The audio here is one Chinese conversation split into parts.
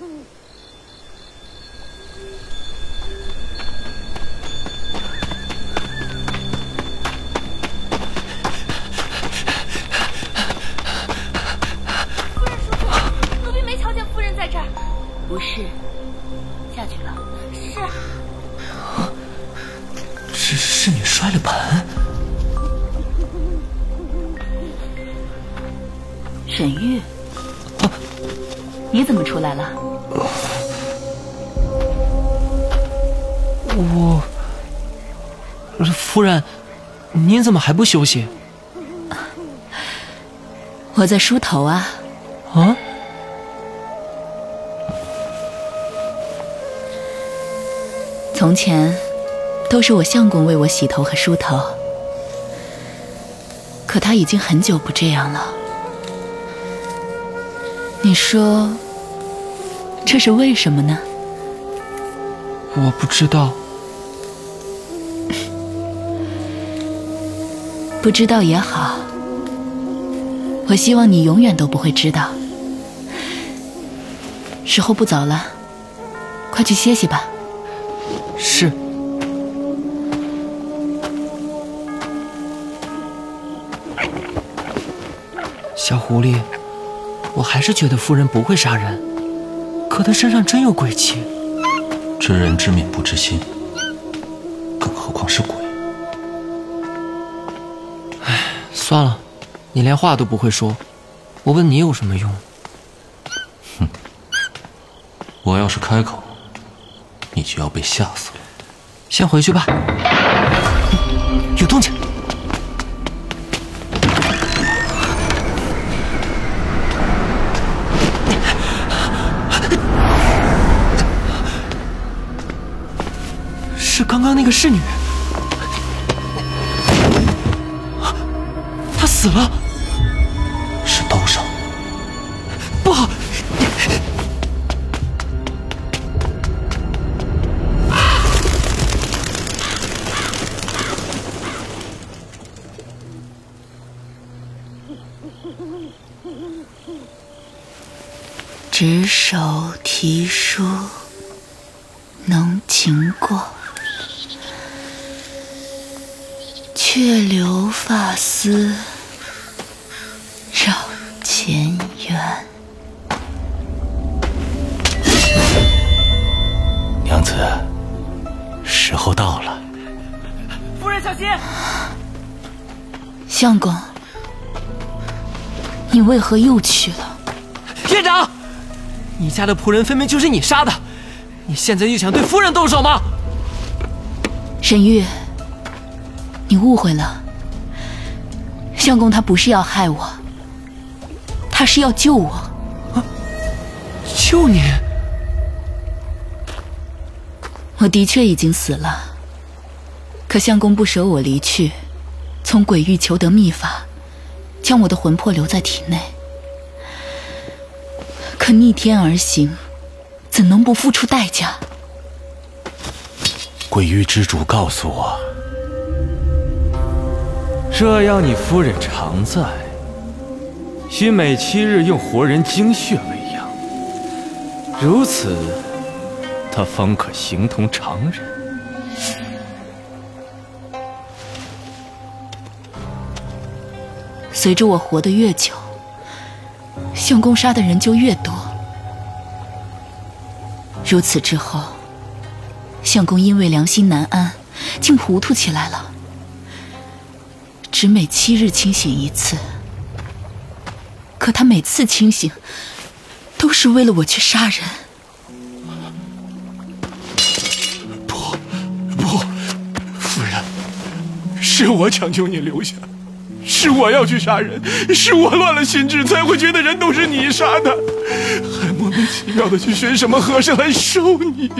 Mm-hmm. 怎么还不休息？我在梳头啊。啊？从前都是我相公为我洗头和梳头，可他已经很久不这样了。你说这是为什么呢？我不知道。不知道也好，我希望你永远都不会知道。时候不早了，快去歇息吧。是。小狐狸，我还是觉得夫人不会杀人，可她身上真有鬼气。知人知面不知心，更何况是鬼。算了，你连话都不会说，我问你有什么用？哼，我要是开口，你就要被吓死了。先回去吧。有动静，是刚刚那个侍女。死了，前缘，娘子，时候到了。夫人小心！相公，你为何又去了？院长，你家的仆人分明就是你杀的，你现在又想对夫人动手吗？沈玉，你误会了，相公他不是要害我。他是要救我，救你？我的确已经死了，可相公不舍我离去，从鬼域求得秘法，将我的魂魄留在体内。可逆天而行，怎能不付出代价？鬼域之主告诉我，这要你夫人常在。需每七日用活人精血喂养，如此，他方可形同常人。随着我活得越久，相公杀的人就越多。如此之后，相公因为良心难安，竟糊涂起来了，只每七日清醒一次。可他每次清醒，都是为了我去杀人。不，不，夫人，是我强求你留下，是我要去杀人，是我乱了心智，才会觉得人都是你杀的，还莫名其妙的去寻什么和尚来收你。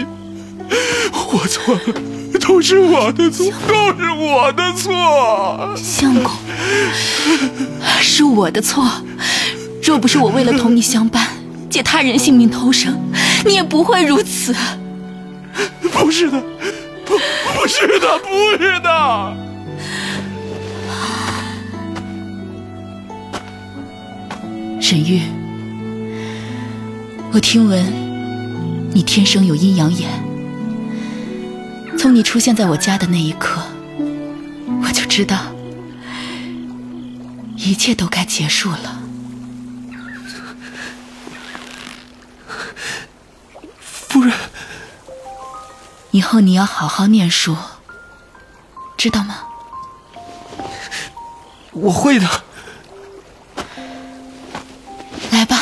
我错了，都是我的错，都是我的错。相公，是我的错。若不是我为了同你相伴，借他人性命偷生，你也不会如此。不是的，不，不是的，不是的。沈玉，我听闻你天生有阴阳眼。从你出现在我家的那一刻，我就知道一切都该结束了。夫人，以后你要好好念书，知道吗？我会的。来吧，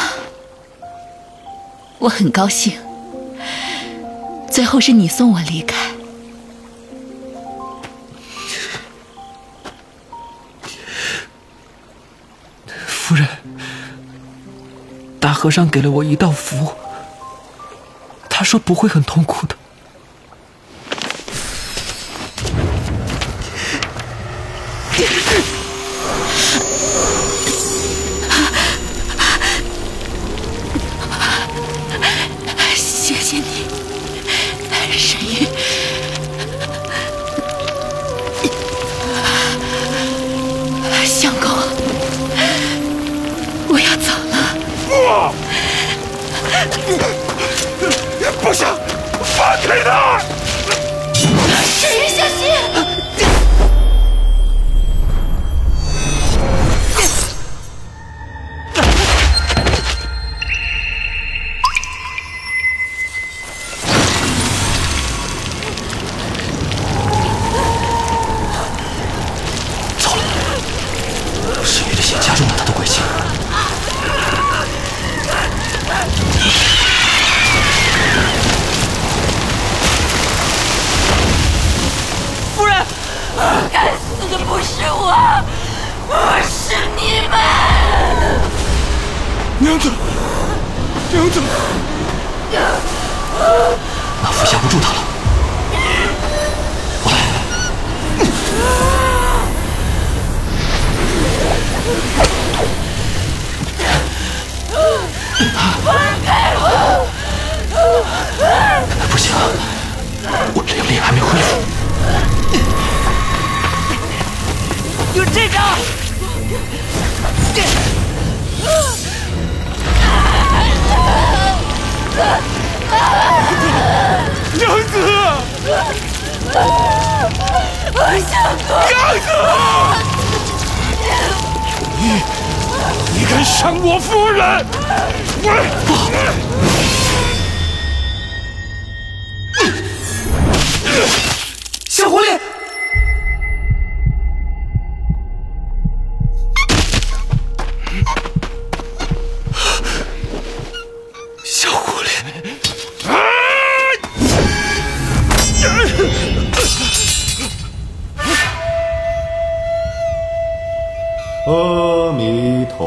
我很高兴，最后是你送我离开。夫人，大和尚给了我一道符，他说不会很痛苦的。娘子，娘子，老夫压不住他了。我来。不行，我灵力还没恢复。有这招！娘子，娘子，娘子你你敢伤我夫人？我小狐狸，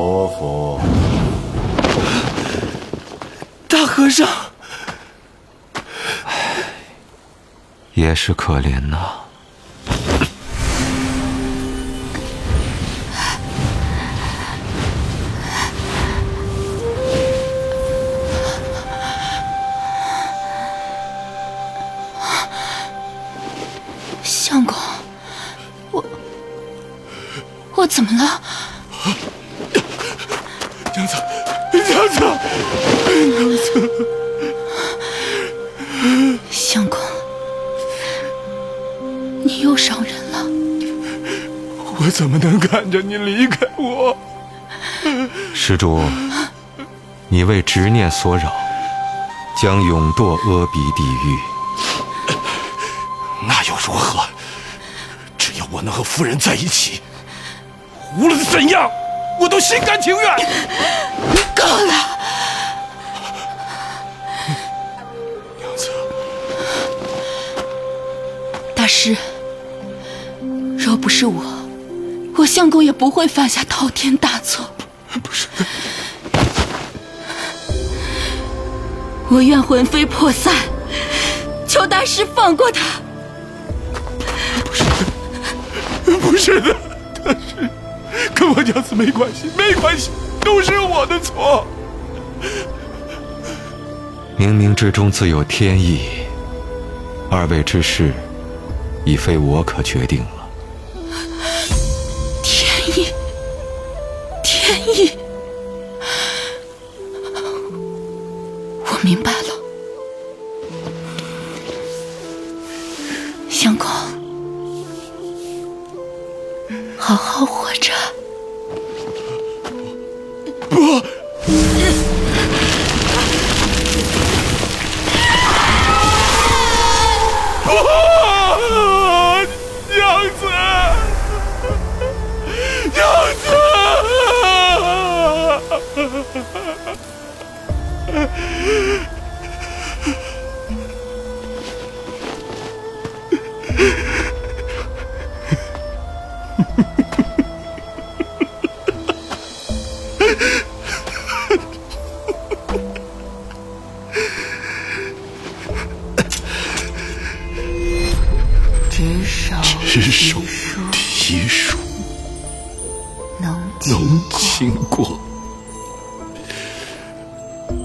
佛佛，大和尚，也是可怜呐。着你离开我？施主，你为执念所扰，将永堕阿鼻地狱。那又如何？只要我能和夫人在一起，无论怎样，我都心甘情愿。够了！娘子，大师，相公也不会犯下滔天大错。不是，我愿魂飞魄散，求大师放过他。不是的，但是跟我娘子没关系，没关系，都是我的错。冥冥之中自有天意，二位之事已非我可决定了。经过，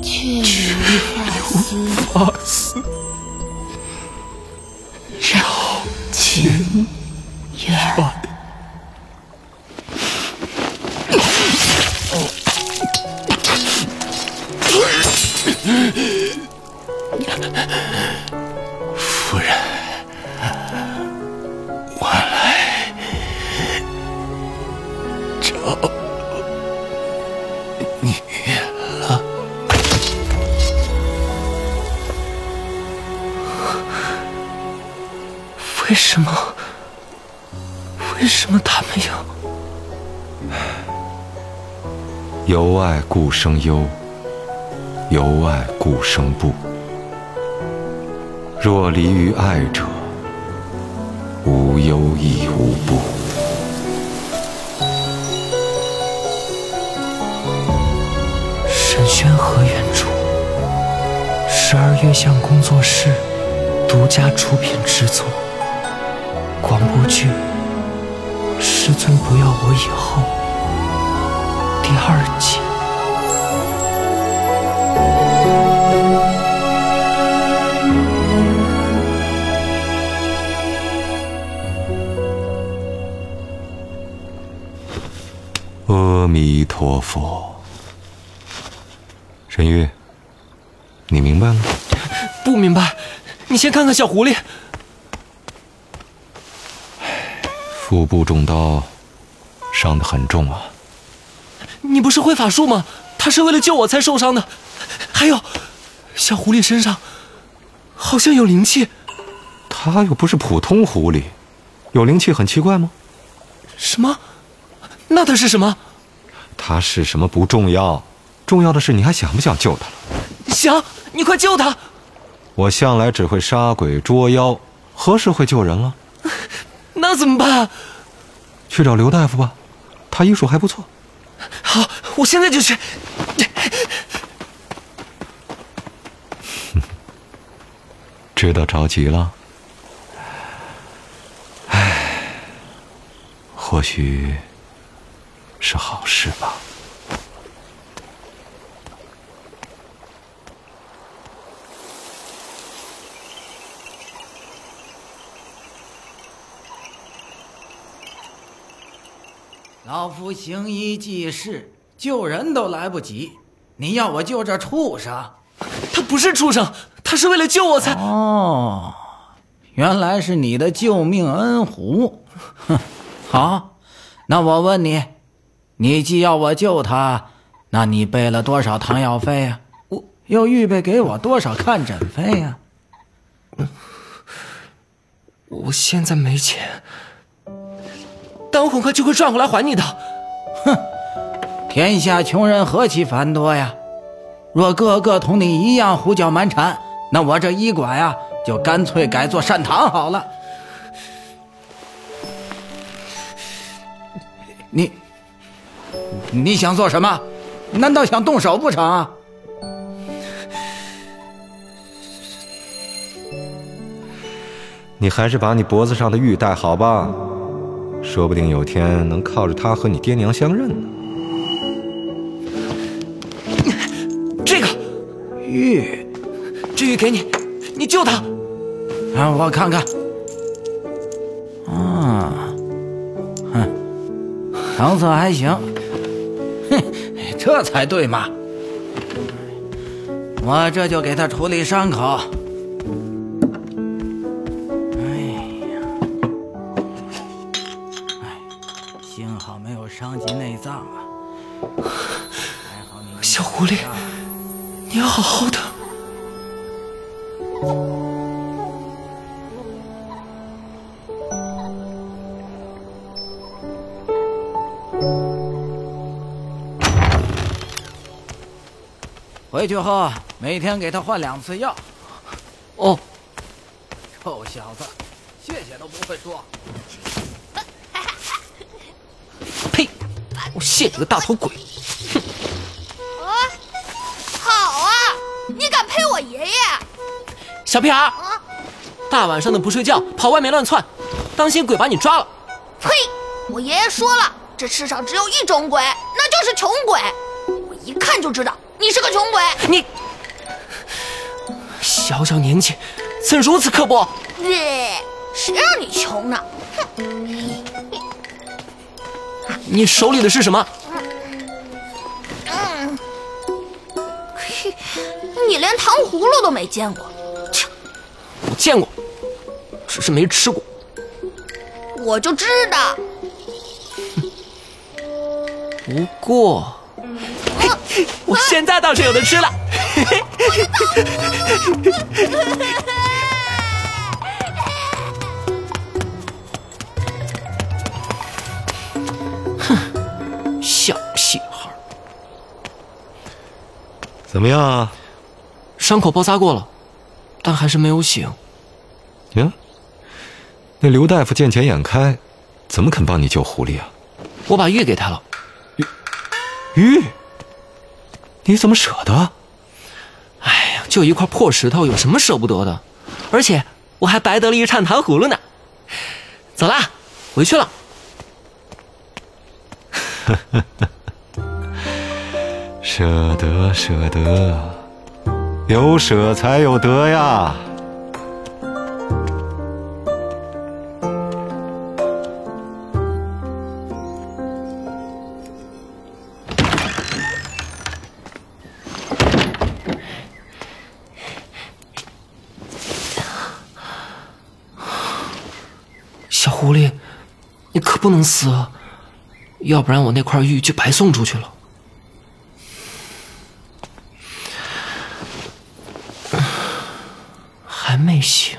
却无法思发丝绕情远。夫人，什么？为什么他们要？由爱故生忧，由爱故生怖。若离于爱者，无忧亦无怖。沈轩和原著，十二月相工作室独家出品制作。广播剧《师尊不要我以后》第二集。阿弥陀佛。沈玉，你明白了？不明白，你先看看小狐狸。腹部中刀，伤得很重啊。你不是会法术吗？他是为了救我才受伤的。还有，小狐狸身上好像有灵气。他又不是普通狐狸，有灵气很奇怪吗？什么？那他是什么？他是什么不重要，重要的是你还想不想救他了？想，你快救他！我向来只会杀鬼捉妖，何时会救人了？那怎么办？去找刘大夫吧，他医术还不错。好，我现在就去。知道着急了？唉，或许是好事吧。老夫行医济世，救人都来不及，你要我救这畜生？他不是畜生，他是为了救我才……哦，原来是你的救命恩狐。哼，好，那我问你，你既要我救他，那你备了多少汤药费呀、我又预备给我多少看诊费呀、我现在没钱，但我很快就会赚回来还你的。哼天下穷人何其繁多呀！若个个同你一样胡搅蛮缠，那我这医馆呀，就干脆改做善堂好了。你，你想做什么？难道想动手不成啊？你还是把你脖子上的玉戴好吧，说不定有天能靠着它和你爹娘相认呢。这个玉，这玉给你，你救他。让我看看。啊，哼，成色还行。哼，这才对嘛。我这就给他处理伤口。狐狸，你要好好的。回去后每天给他换两次药。哦，臭小子，谢谢都不会说。呸！我谢你个大头鬼！小屁孩，啊，大晚上的不睡觉，跑外面乱窜，当心鬼把你抓了。呸！我爷爷说了，这世上只有一种鬼，那就是穷鬼。我一看就知道你是个穷鬼。你小小年纪，怎如此刻薄？耶，谁让你穷呢？哼！你手里的是什么？嗯，你连糖葫芦都没见过，见过，只是没吃过。我就知道。不过，我现在倒是有的吃了。哼，小屁孩，怎么样啊？伤口包扎过了，但还是没有醒。呀，那刘大夫见钱眼开，怎么肯帮你救狐狸啊？我把玉给他了。玉，你怎么舍得？哎呀，就一块破石头，有什么舍不得的？而且我还白得了一串糖葫芦呢。走啦，回去了。舍得，舍得，有舍才有得呀。不能死啊，要不然我那块玉就白送出去了。还没醒。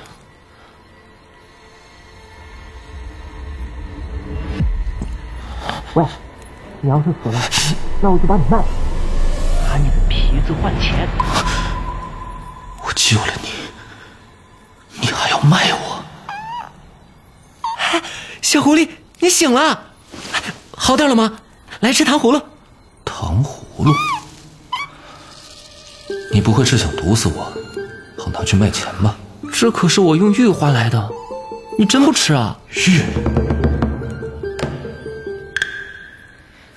喂，你要是死了，那我就把你卖了，拿你的皮子换钱。我救了你，你还要卖我？小狐狸，你醒了，好点了吗？来吃糖葫芦。糖葫芦？你不会是想毒死我，好拿去卖钱吧？这可是我用玉换来的，你真不吃啊？玉？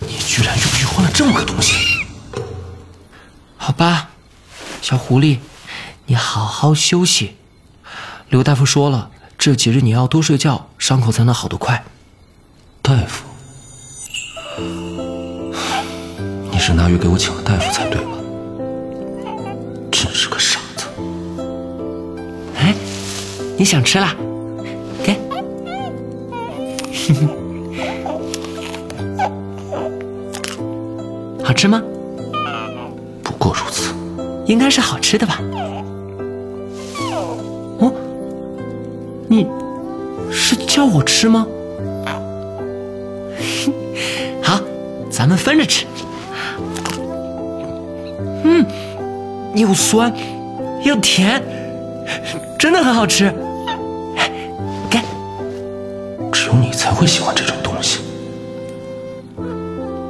你居然用玉换了这么个东西？好吧，小狐狸，你好好休息。刘大夫说了，这几日你要多睡觉，伤口才能好得快。大夫？你是拿鱼给我请了大夫才对吧？真是个傻子！哎，你想吃啦？给。好吃吗？不过如此。应该是好吃的吧？哦，你是叫我吃吗？咱们分着吃。嗯，又酸又甜，真的很好吃。给，只有你才会喜欢这种东西。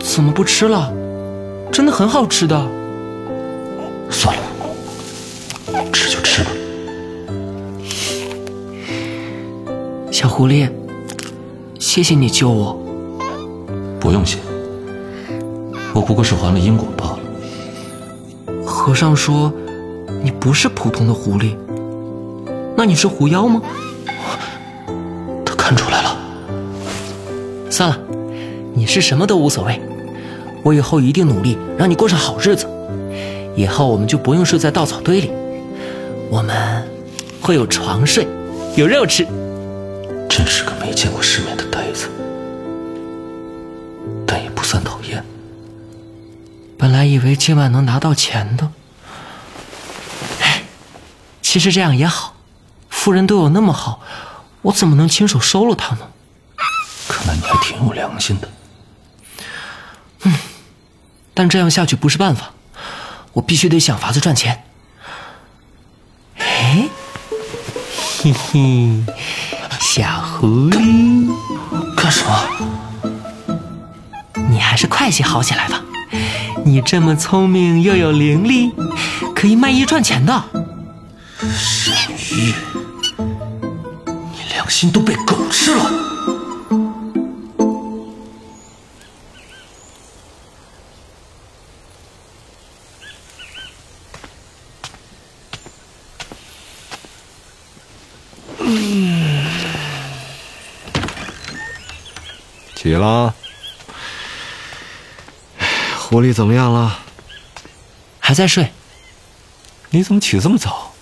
怎么不吃了？真的很好吃的。算了，吃就吃吧。小狐狸，谢谢你救我。不用谢，我不过是还了因果罢了。和尚说，你不是普通的狐狸，那你是狐妖吗？他看出来了。算了，你是什么都无所谓。我以后一定努力让你过上好日子。以后我们就不用睡在稻草堆里，我们会有床睡，有肉吃。真是个没见过世面的为今晚能拿到钱的，哎，其实这样也好。夫人对我那么好，我怎么能亲手收了她呢？看来你还挺有良心的。嗯，但这样下去不是办法，我必须得想法子赚钱。哎，嘿嘿，小狐狸，干什么？你还是快些好起来吧。你这么聪明又有灵力，可以卖艺赚钱的。沈玉，你良心都被狗吃了。起了。狐狸怎么样了？还在睡。你怎么起这么早？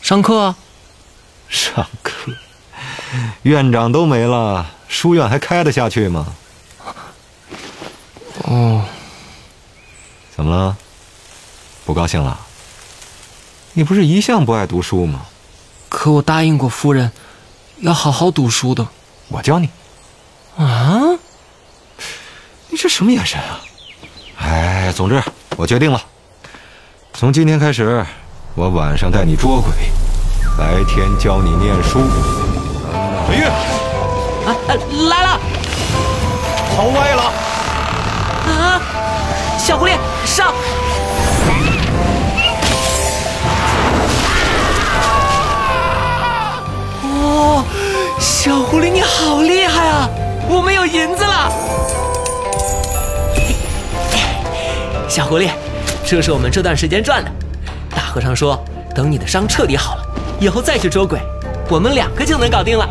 上课啊。上课。院长都没了，书院还开得下去吗？哦。怎么了？不高兴了？你不是一向不爱读书吗？可我答应过夫人，要好好读书的。我教你。啊？你这什么眼神啊？哎，总之我决定了，从今天开始，我晚上带你捉鬼，白天教你念书。飞跃！啊，来了！跑歪了！啊！小狐狸上！哦，小狐狸你好厉害啊！我们有银子了！小狐狸，这是我们这段时间赚的。大和尚说，等你的伤彻底好了，以后再去捉鬼，我们两个就能搞定了。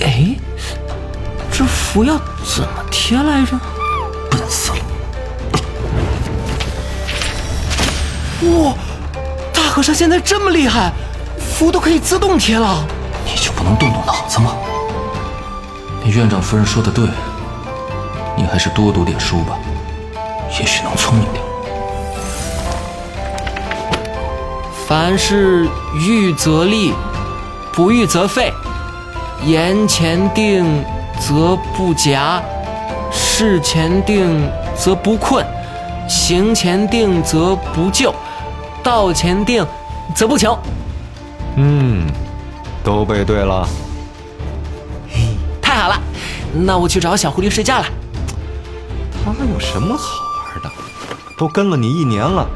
哎，这符要怎么贴来着？笨死了！哇，大和尚现在这么厉害，符都可以自动贴了。你就不能动动脑子吗？那院长夫人说的对。你还是多读点书吧，也许能聪明点。凡事预则立，不预则废。言前定则不夹，事前定则不困，行前定则不就，道前定则不穷。嗯，都背对了。太好了，那我去找小狐狸睡觉了。他有什么好玩的？都跟了你一年了，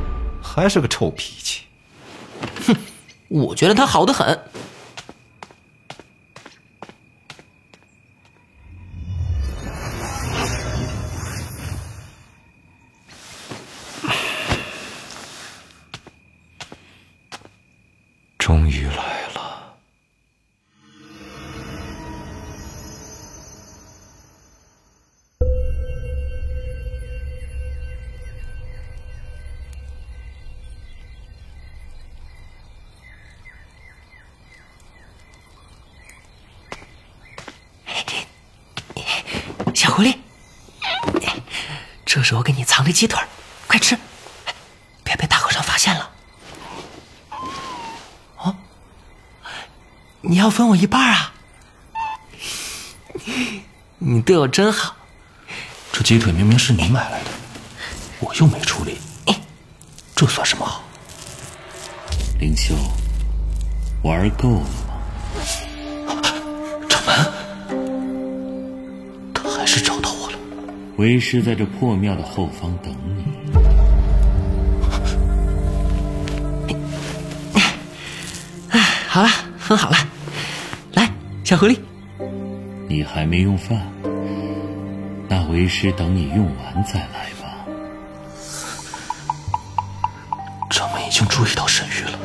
还是个臭脾气。哼，我觉得他好的很。是我给你藏的鸡腿，快吃，别被大和尚发现了。哦，你要分我一半啊？你对我真好。这鸡腿明明是你买来的，我又没处理，这算什么好？灵修，玩够了为师在这破庙的后方等你。哎，好了，分好了。来，小狐狸，你还没用饭，那为师等你用完再来吧。掌门已经注意到沈玉了。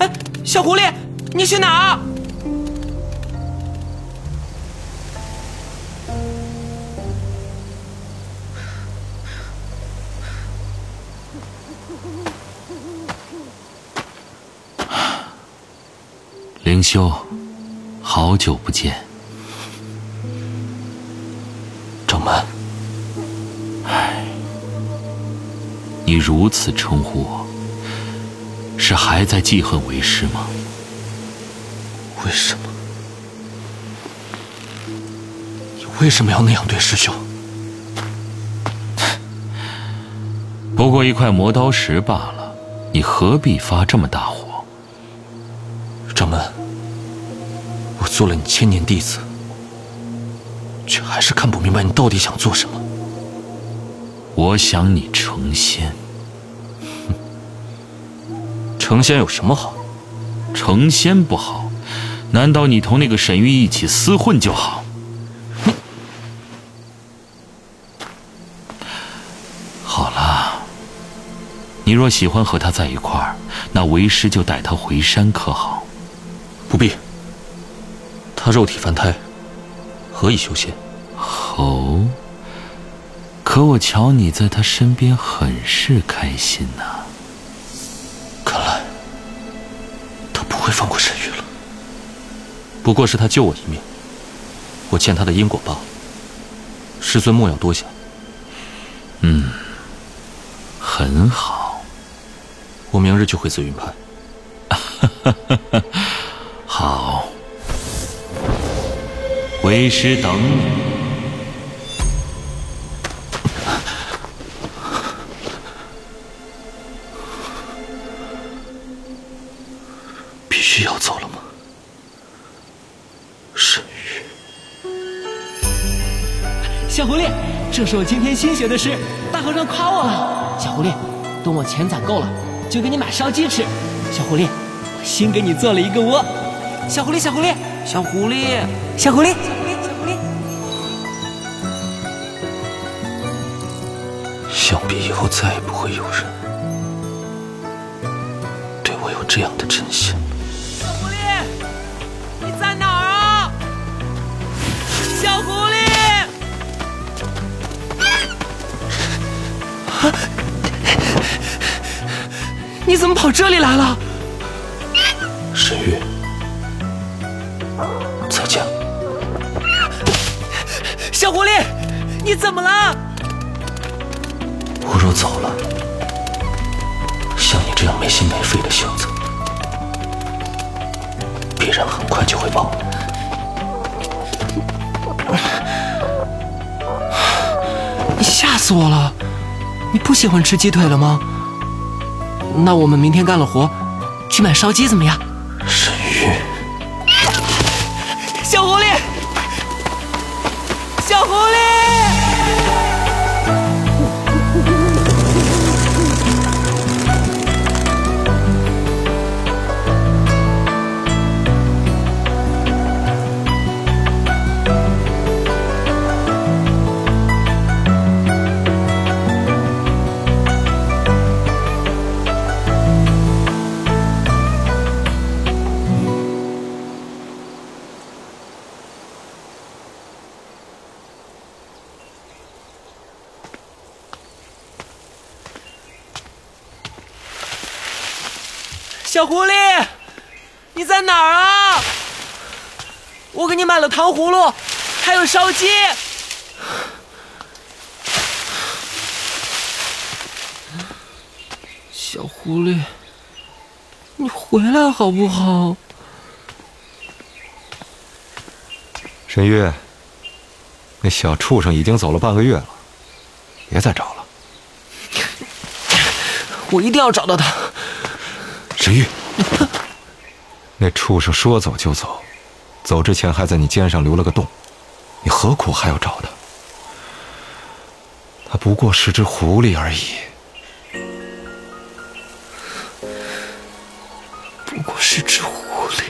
哎，小狐狸，你去哪儿？修，好久不见。掌门，你如此称呼我，是还在记恨为师吗？为什么？你为什么要那样对师兄？不过一块磨刀石罢了，你何必发这么大火？做了你千年弟子，却还是看不明白你到底想做什么。我想你成仙。成仙有什么好？成仙不好，难道你同那个沈玉一起厮混就好？哼好了，你若喜欢和他在一块儿，那为师就带他回山，可好？不必。他肉体凡胎，何以修仙？哦，可我瞧你在他身边很是开心呐、看来他不会放过沈玉了。不过是他救我一命，我欠他的因果报。师尊莫要多想。嗯，很好。我明日就回紫云派。为师等你。必须要走了吗？沈玉，小狐狸，这是我今天新学的诗，大和尚夸我了。小狐狸，等我钱攒够了，就给你买烧鸡吃。小狐狸，我新给你做了一个窝。小狐狸，小狐狸，小狐狸，小狐狸，想必以后再也不会有人对我有这样的真心。小狐狸，你在哪儿啊？小狐狸！啊你怎么跑这里来了？沈玉，再见。小狐狸，你怎么了？不喜欢吃鸡腿了吗？那我们明天干了活，去买烧鸡怎么样？小狐狸，你在哪儿啊？我给你买了糖葫芦，还有烧鸡。小狐狸，你回来好不好？沈玉，那小畜生已经走了半个月了，别再找了。我一定要找到他。沈玉，那畜生说走就走，走之前还在你肩上留了个洞，你何苦还要找他？他不过是只狐狸而已。不过是只狐狸，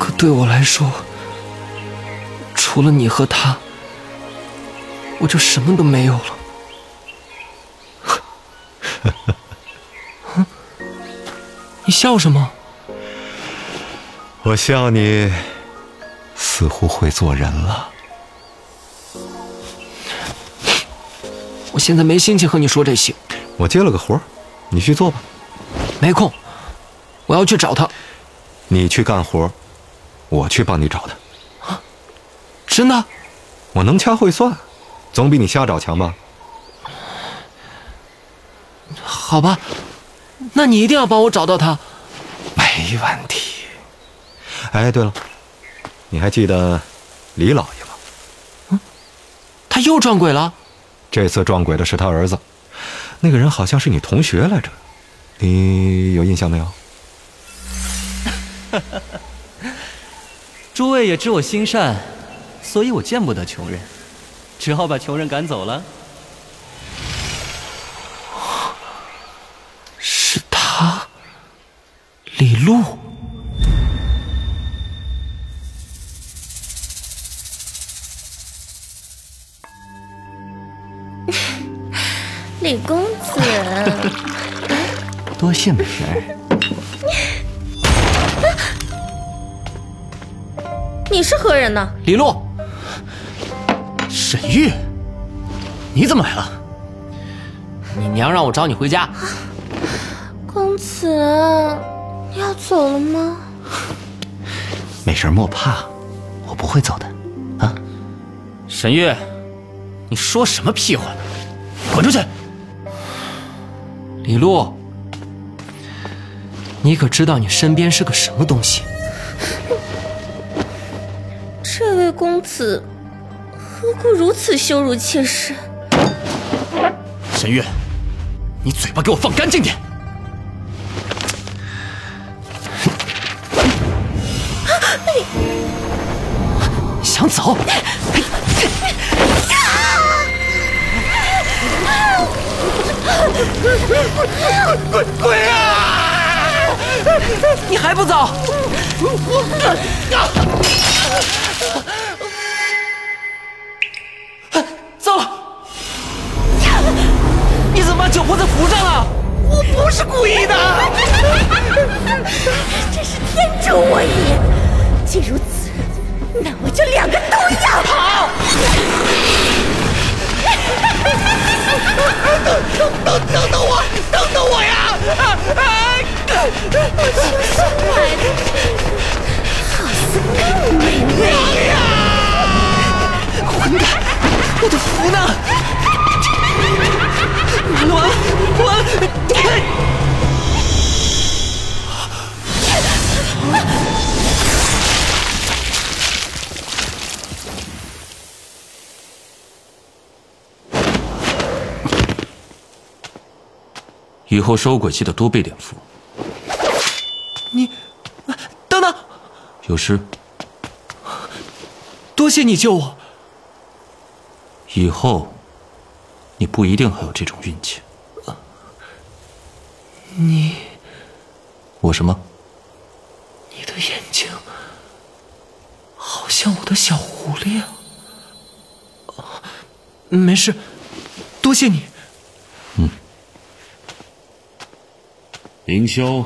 可对我来说，除了你和他，我就什么都没有了。笑什么？我笑你似乎会做人了。我现在没心情和你说这些，我接了个活儿，你去做吧。没空。我要去找他。你去干活，我去帮你找他。真的？我能掐会算，总比你瞎找强吧？好吧，那你一定要帮我找到他。没问题。哎，对了，你还记得李老爷吗？嗯他又撞鬼了。这次撞鬼的是他儿子，那个人好像是你同学来着，你有印象没有？诸位也知我心善，所以我见不得穷人，只好把穷人赶走了。是他，李璐。李公子，多谢美人。你是何人呢？李璐，沈玉，你怎么来了？你娘让我找你回家。公子，你要走了吗？没事莫怕，我不会走的。啊，沈月，你说什么屁话呢？滚出去！李璐，你可知道你身边是个什么东西？这位公子何故如此羞辱妾身？沈月，你嘴巴给我放干净点！想走？滚滚啊！你还不走？糟了！你怎么把酒泼在符上了？我不是故意的。真是天助我也！既如此，那我就两个都要。跑！等等等等等我，等等我呀！就算买的这个，好似更美味。混蛋！我的符呢？完了完了完以后收鬼记得多备点符。你等等，有事？多谢你救我。以后你不一定还有这种运气。你，我什么？你的眼睛好像我的小狐狸啊。没事，多谢你。凌霄，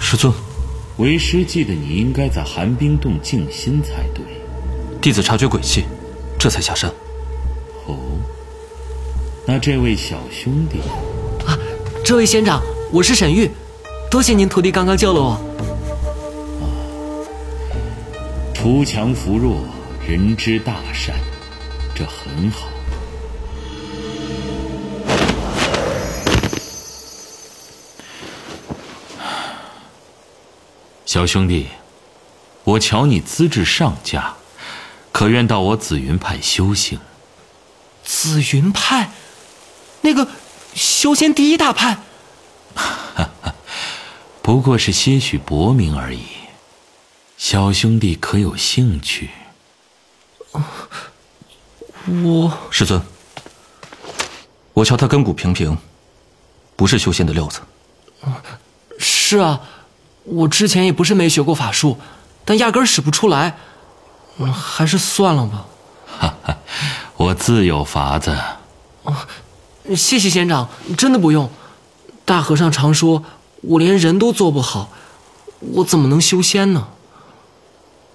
师尊，为师记得你应该在寒冰洞静心才对。弟子察觉鬼气，这才下山。哦，那这位小兄弟，啊，这位仙长，我是沈玉，多谢您徒弟刚刚救了我。啊锄强扶弱，人之大善，这很好。小兄弟，我瞧你资质上佳，可愿到我紫云派修行？紫云派，那个修仙第一大派。不过是些许薄名而已。小兄弟可有兴趣？我师尊，我瞧他根骨平平，不是修仙的料子。是啊。我之前也不是没学过法术，但压根使不出来，嗯，还是算了吧。哈哈，我自有法子。哦，谢谢仙长，真的不用。大和尚常说，我连人都做不好，我怎么能修仙呢？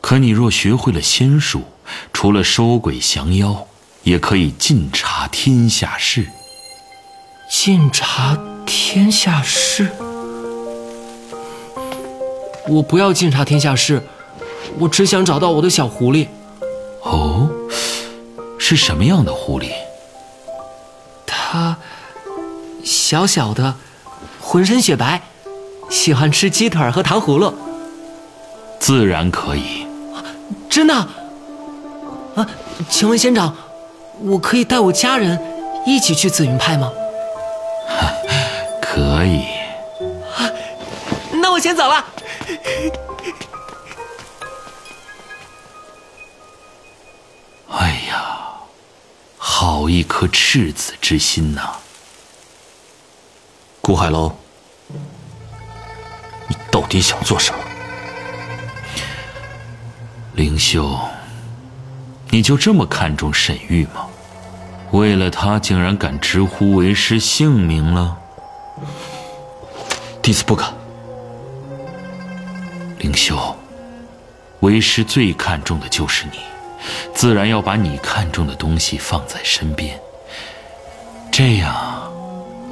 可你若学会了仙术，除了收鬼降妖，也可以尽察天下事。尽察天下事。我不要尽察天下事，我只想找到我的小狐狸。哦，是什么样的狐狸？它小小的，浑身雪白，喜欢吃鸡腿和糖葫芦。自然可以。真的？啊，请问仙长，我可以带我家人一起去紫云派吗？可以。啊那我先走了。哎呀，好一颗赤子之心呐！顾海楼，你到底想做什么？灵秀，你就这么看重沈玉吗？为了他，竟然敢直呼为师姓名了？弟子不敢。灵修，为师最看重的就是你，自然要把你看重的东西放在身边，这样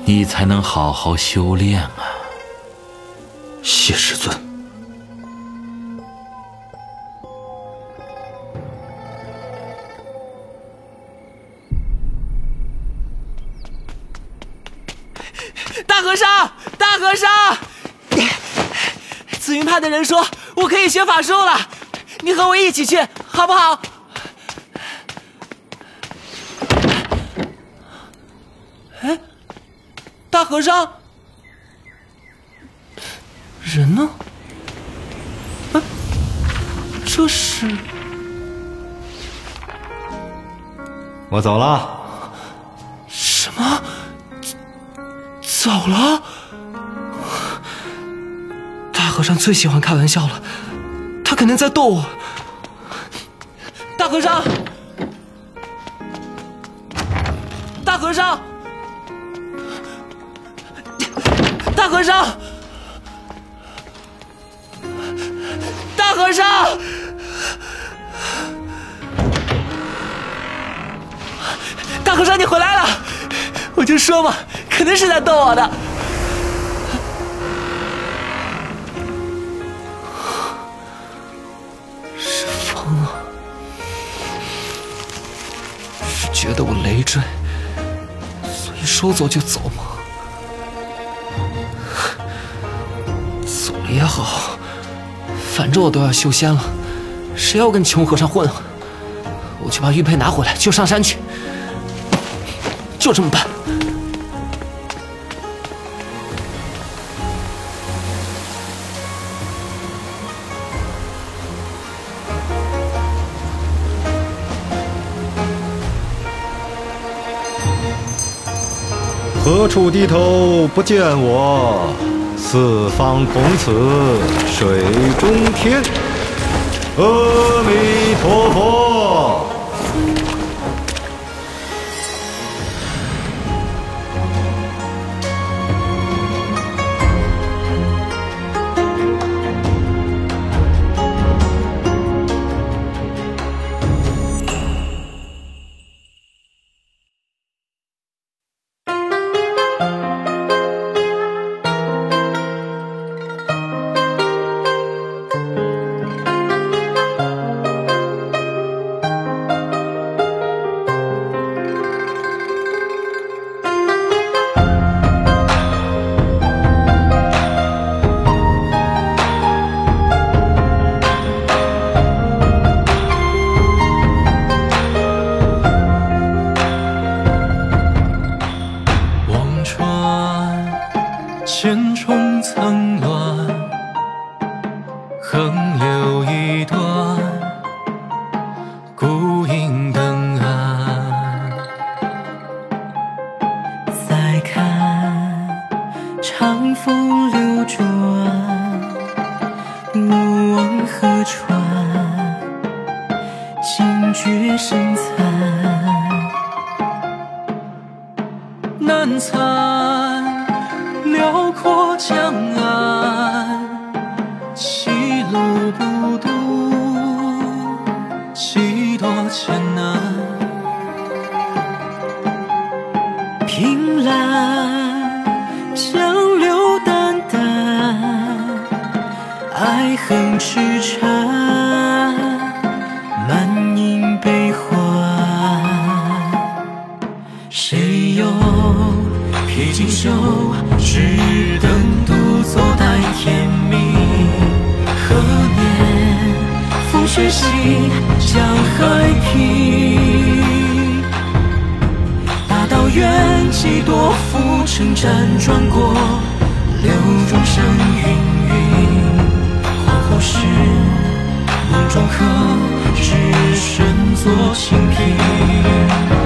你才能好好修炼啊！谢师尊。大和尚，大和尚，紫云派的人说我可以学法术了，你和我一起去好不好？哎，大和尚，人呢？啊，这是……我走了。什么？走了？和尚最喜欢开玩笑了，他肯定在逗我。大和尚，大和尚，大和尚，大和尚，大和尚，你回来了！我就说嘛。肯定是在逗我的，说走就走吗？走了也好，反正我都要修仙了，谁要跟穷和尚混啊？我去把玉佩拿回来，就上山去，就这么办。何处低头不见我？四方同此水中天。阿弥陀佛。惊觉身残，难参辽阔江岸，歧路不渡，几多千。江海平，大道远，几多浮沉辗转过，流众生芸芸。恍惚时，梦中客，只身坐青平。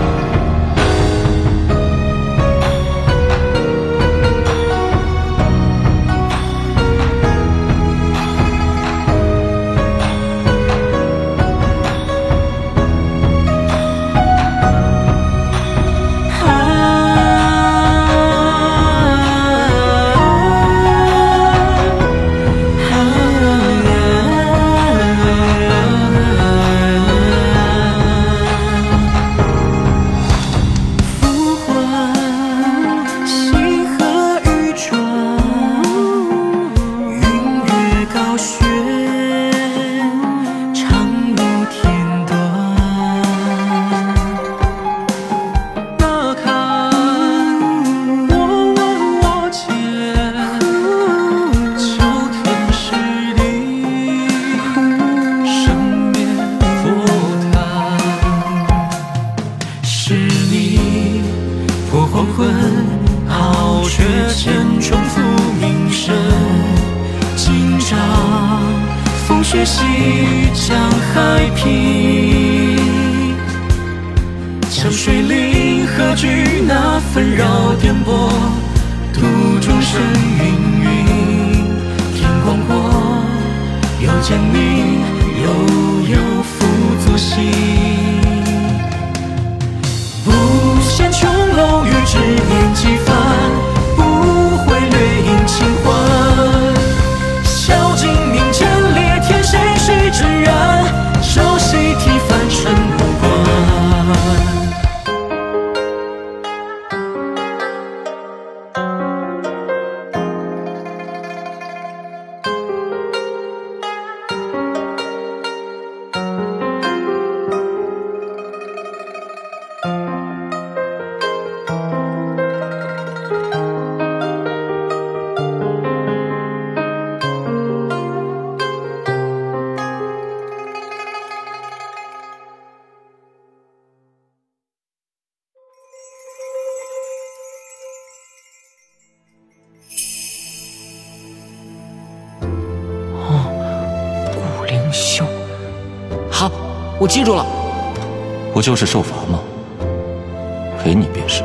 我记住了。不就是受罚吗？赔你便是。